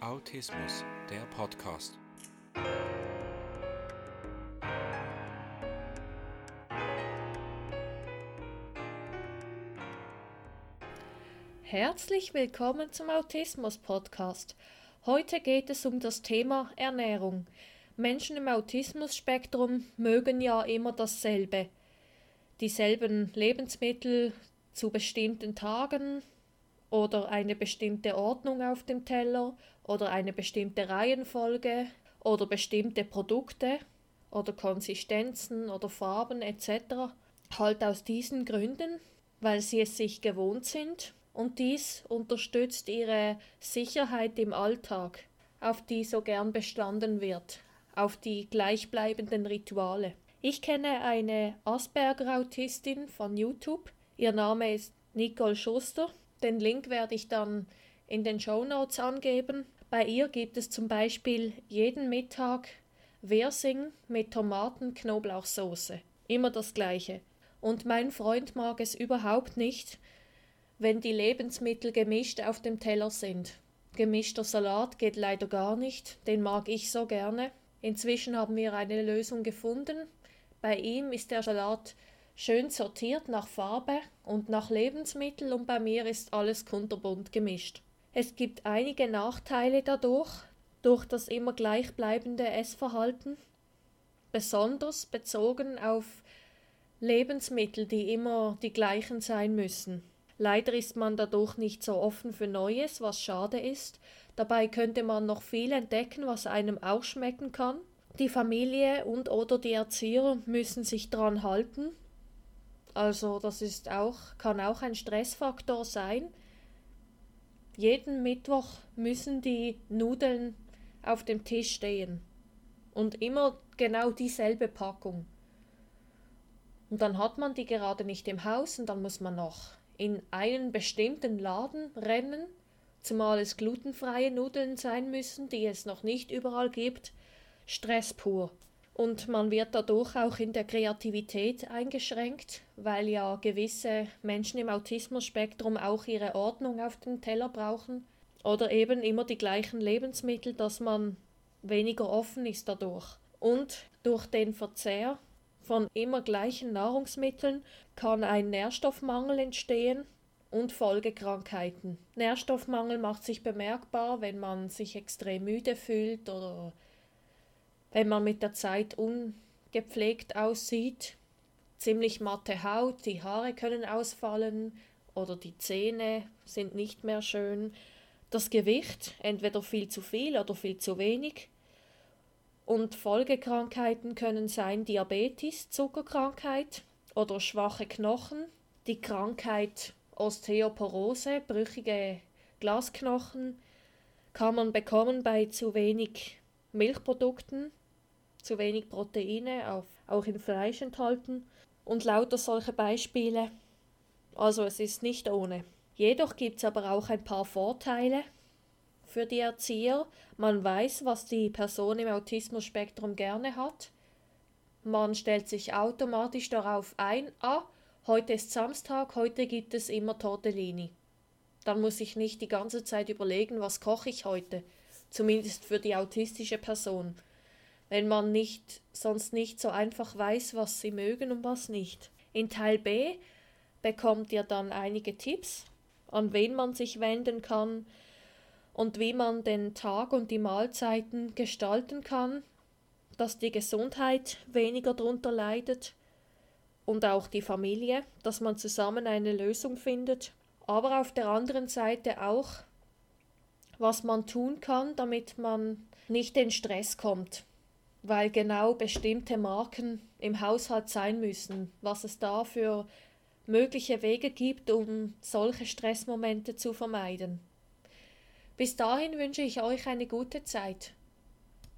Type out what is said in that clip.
Autismus, der Podcast. Herzlich willkommen zum Autismus Podcast. Heute geht es um das Thema Ernährung. Menschen im Autismus-Spektrum mögen ja immer dasselbe. Dieselben Lebensmittel zu bestimmten Tagen, oder eine bestimmte Ordnung auf dem Teller oder eine bestimmte Reihenfolge oder bestimmte Produkte oder Konsistenzen oder Farben etc. Halt aus diesen Gründen, weil sie es sich gewohnt sind und dies unterstützt ihre Sicherheit im Alltag, auf die so gern bestanden wird, auf die gleichbleibenden Rituale. Ich kenne eine Asperger-Autistin von YouTube. Ihr Name ist Nicole Schuster den Link werde ich dann in den Show Notes angeben. Bei ihr gibt es zum Beispiel jeden Mittag Wirsing mit Tomaten-Knoblauchsoße. Immer das gleiche. Und mein Freund mag es überhaupt nicht, wenn die Lebensmittel gemischt auf dem Teller sind. Gemischter Salat geht leider gar nicht, den mag ich so gerne. Inzwischen haben wir eine Lösung gefunden. Bei ihm ist der Salat schön sortiert nach Farbe und nach Lebensmittel und bei mir ist alles kunterbunt gemischt. Es gibt einige Nachteile dadurch, durch das immer gleichbleibende Essverhalten, besonders bezogen auf Lebensmittel, die immer die gleichen sein müssen. Leider ist man dadurch nicht so offen für Neues, was schade ist. Dabei könnte man noch viel entdecken, was einem auch schmecken kann. Die Familie und oder die Erzieher müssen sich daran halten, also das ist auch, kann auch ein Stressfaktor sein. Jeden Mittwoch müssen die Nudeln auf dem Tisch stehen. Und immer genau dieselbe Packung. Und dann hat man die gerade nicht im Haus und dann muss man noch in einen bestimmten Laden rennen, zumal es glutenfreie Nudeln sein müssen, die es noch nicht überall gibt. Stress pur. Und man wird dadurch auch in der Kreativität eingeschränkt, weil ja gewisse Menschen im Autismus-Spektrum auch ihre Ordnung auf dem Teller brauchen oder eben immer die gleichen Lebensmittel, dass man weniger offen ist dadurch. Und durch den Verzehr von immer gleichen Nahrungsmitteln kann ein Nährstoffmangel entstehen und Folgekrankheiten. Nährstoffmangel macht sich bemerkbar, wenn man sich extrem müde fühlt oder wenn man mit der Zeit ungepflegt aussieht, ziemlich matte Haut, die Haare können ausfallen oder die Zähne sind nicht mehr schön, das Gewicht entweder viel zu viel oder viel zu wenig. Und Folgekrankheiten können sein Diabetes, Zuckerkrankheit oder schwache Knochen, die Krankheit Osteoporose, brüchige Glasknochen, kann man bekommen bei zu wenig Milchprodukten zu wenig Proteine, auch in Fleisch enthalten und lauter solche Beispiele. Also es ist nicht ohne. Jedoch gibt es aber auch ein paar Vorteile für die Erzieher. Man weiß, was die Person im Autismus-Spektrum gerne hat. Man stellt sich automatisch darauf ein, ah, heute ist Samstag, heute gibt es immer Tortellini. Dann muss ich nicht die ganze Zeit überlegen, was koche ich heute. Zumindest für die autistische Person wenn man nicht sonst nicht so einfach weiß, was sie mögen und was nicht. In Teil B bekommt ihr dann einige Tipps, an wen man sich wenden kann und wie man den Tag und die Mahlzeiten gestalten kann, dass die Gesundheit weniger darunter leidet und auch die Familie, dass man zusammen eine Lösung findet, aber auf der anderen Seite auch, was man tun kann, damit man nicht in Stress kommt weil genau bestimmte Marken im Haushalt sein müssen, was es da für mögliche Wege gibt, um solche Stressmomente zu vermeiden. Bis dahin wünsche ich euch eine gute Zeit.